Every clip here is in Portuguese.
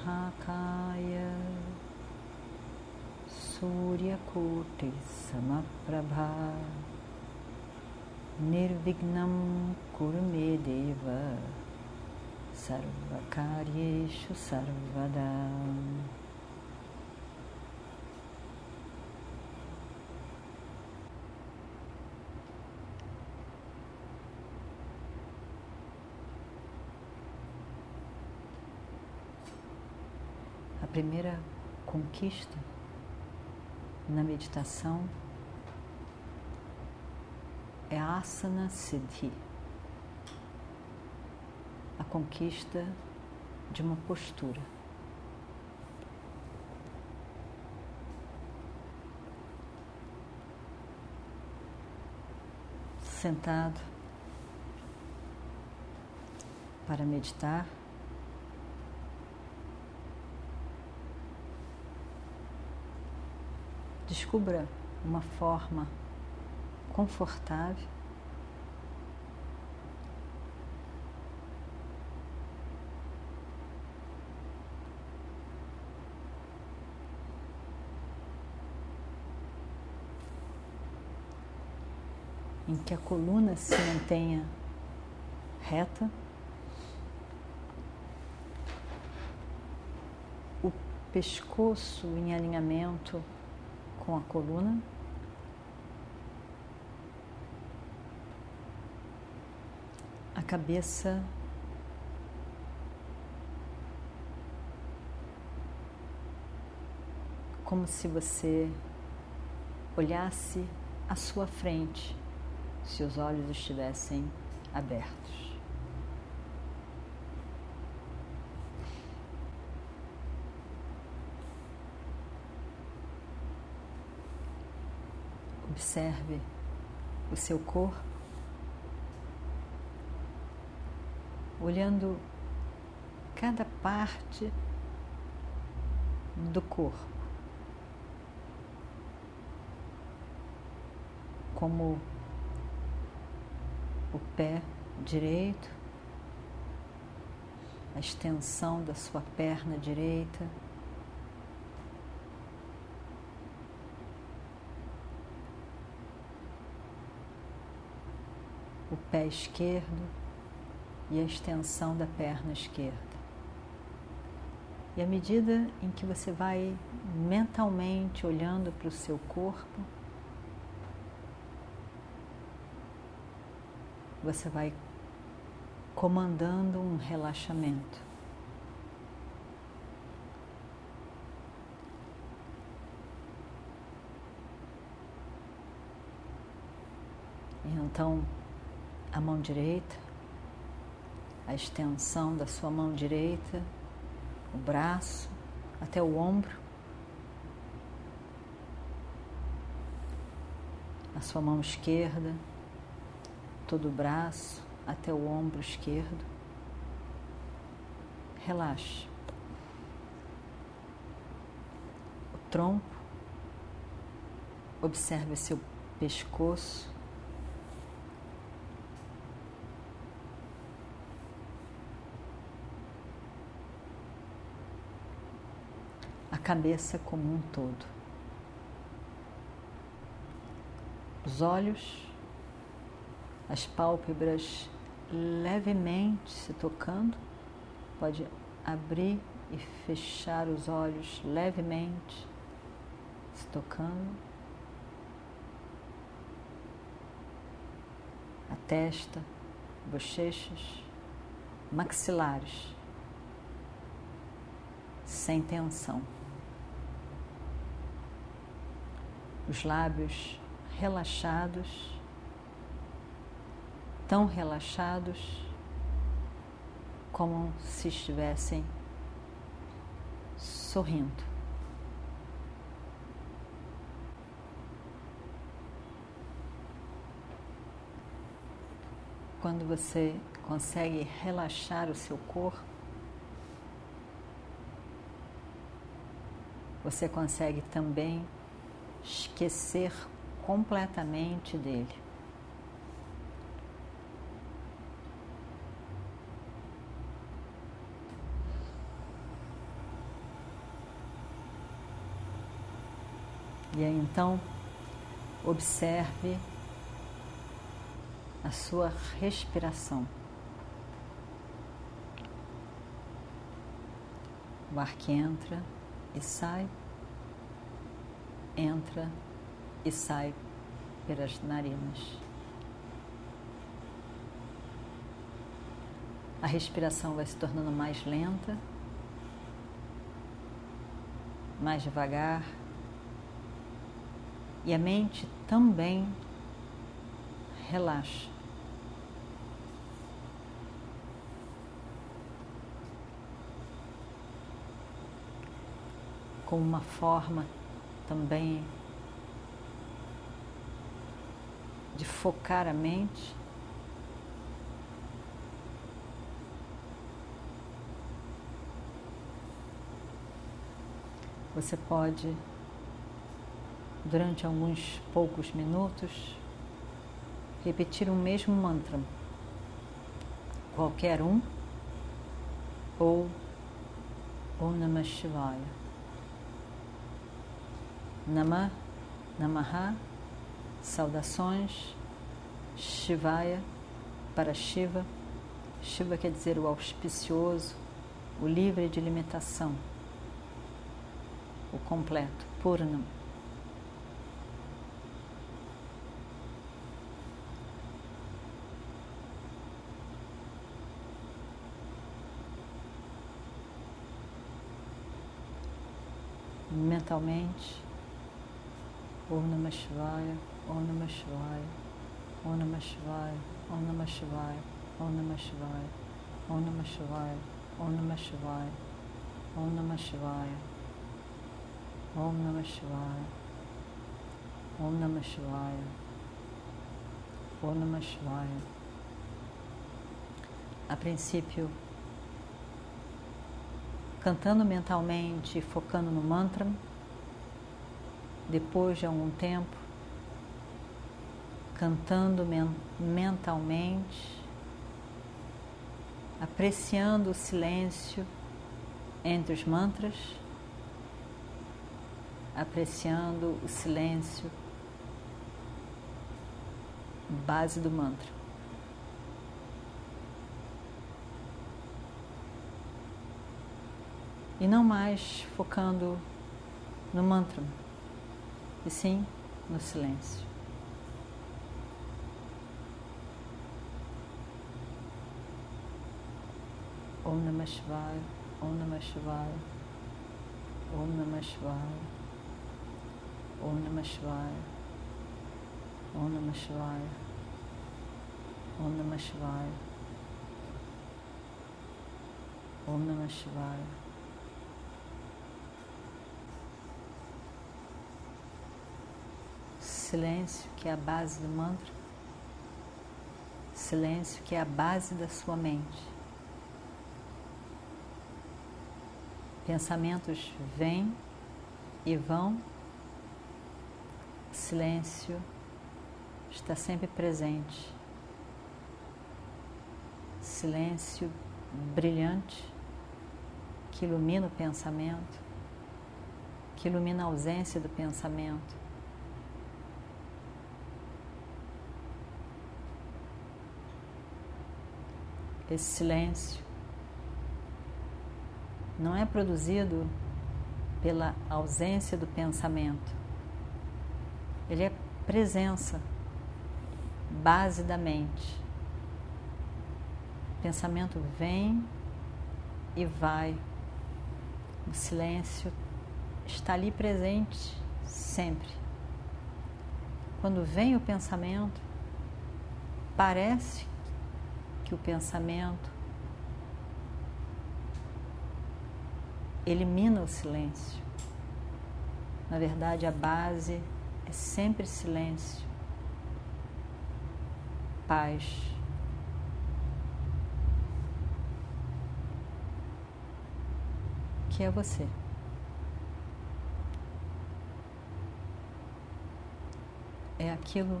महाकाय। सूर्यकोटिसमप्रभा निर्विघ्नं कुरु मे देव। सर्वकार्येषु सर्वदा। Primeira conquista na meditação é a asana siddhi, a conquista de uma postura. Sentado para meditar. Descubra uma forma confortável. Em que a coluna se mantenha reta, o pescoço em alinhamento com a coluna. A cabeça como se você olhasse à sua frente, se os olhos estivessem abertos. Observe o seu corpo, olhando cada parte do corpo, como o pé direito, a extensão da sua perna direita. O pé esquerdo e a extensão da perna esquerda. E à medida em que você vai mentalmente olhando para o seu corpo, você vai comandando um relaxamento. Então, a mão direita, a extensão da sua mão direita, o braço até o ombro, a sua mão esquerda, todo o braço até o ombro esquerdo. Relaxe. O tronco, observe seu pescoço. Cabeça como um todo. Os olhos as pálpebras levemente se tocando, pode abrir e fechar os olhos levemente, se tocando. A testa, bochechas, maxilares, sem tensão. Os lábios relaxados tão relaxados como se estivessem sorrindo. Quando você consegue relaxar o seu corpo, você consegue também esquecer completamente dele. E aí então, observe a sua respiração. O ar que entra e sai, entra e sai pelas narinas. A respiração vai se tornando mais lenta, mais devagar, e a mente também relaxa. Como uma forma também de focar a mente. Você pode, durante alguns poucos minutos, repetir o mesmo mantra, qualquer um, ou Om Namah Shivaya. Namah, Namaha, saudações, Shivaya, para Shiva. Shiva quer dizer o auspicioso, o livre de limitação, o completo, Purnam. mentalmente. Om Namah Shivaya, Om Namah Shivaya, Om Namah Shivaya, Om Namah Shivaya, Om Namah Shivaya, Om Namah Shivaya, Om Namah Shivaya, Om Namah Shivaya, Om Namah Shivaya, Om Namah Shivaya, Om Namah Shivaya. A princípio, cantando mentalmente, focando no mantra. Depois de algum tempo, cantando men mentalmente, apreciando o silêncio entre os mantras, apreciando o silêncio base do mantra. e não mais focando no mantra, e sim no silêncio. Om Namah Shivaya, Om Namah Shivaya, Om Namah Shivaya, Om Namah Shivaya, Om Namah Shivaya, Om Namah Shivaya, Om Namah Shivaya. Silêncio, que é a base do mantra, silêncio, que é a base da sua mente. Pensamentos vêm e vão, silêncio está sempre presente. Silêncio brilhante que ilumina o pensamento, que ilumina a ausência do pensamento esse silêncio não é produzido pela ausência do pensamento. Ele é presença, base da mente. O pensamento vem e vai. O silêncio está ali presente sempre. Quando vem o pensamento, parece que o pensamento elimina o silêncio. Na verdade, a base é sempre silêncio, paz. Que é você. É aquilo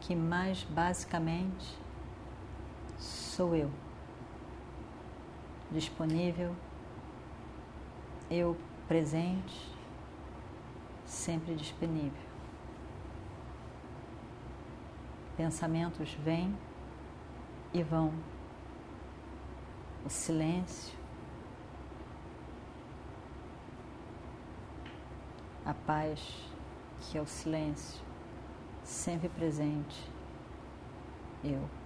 que mais basicamente sou eu, disponível, eu presente, sempre disponível. Pensamentos vêm e vão. O silêncio, a paz, que é o silêncio, sempre presente. Eu.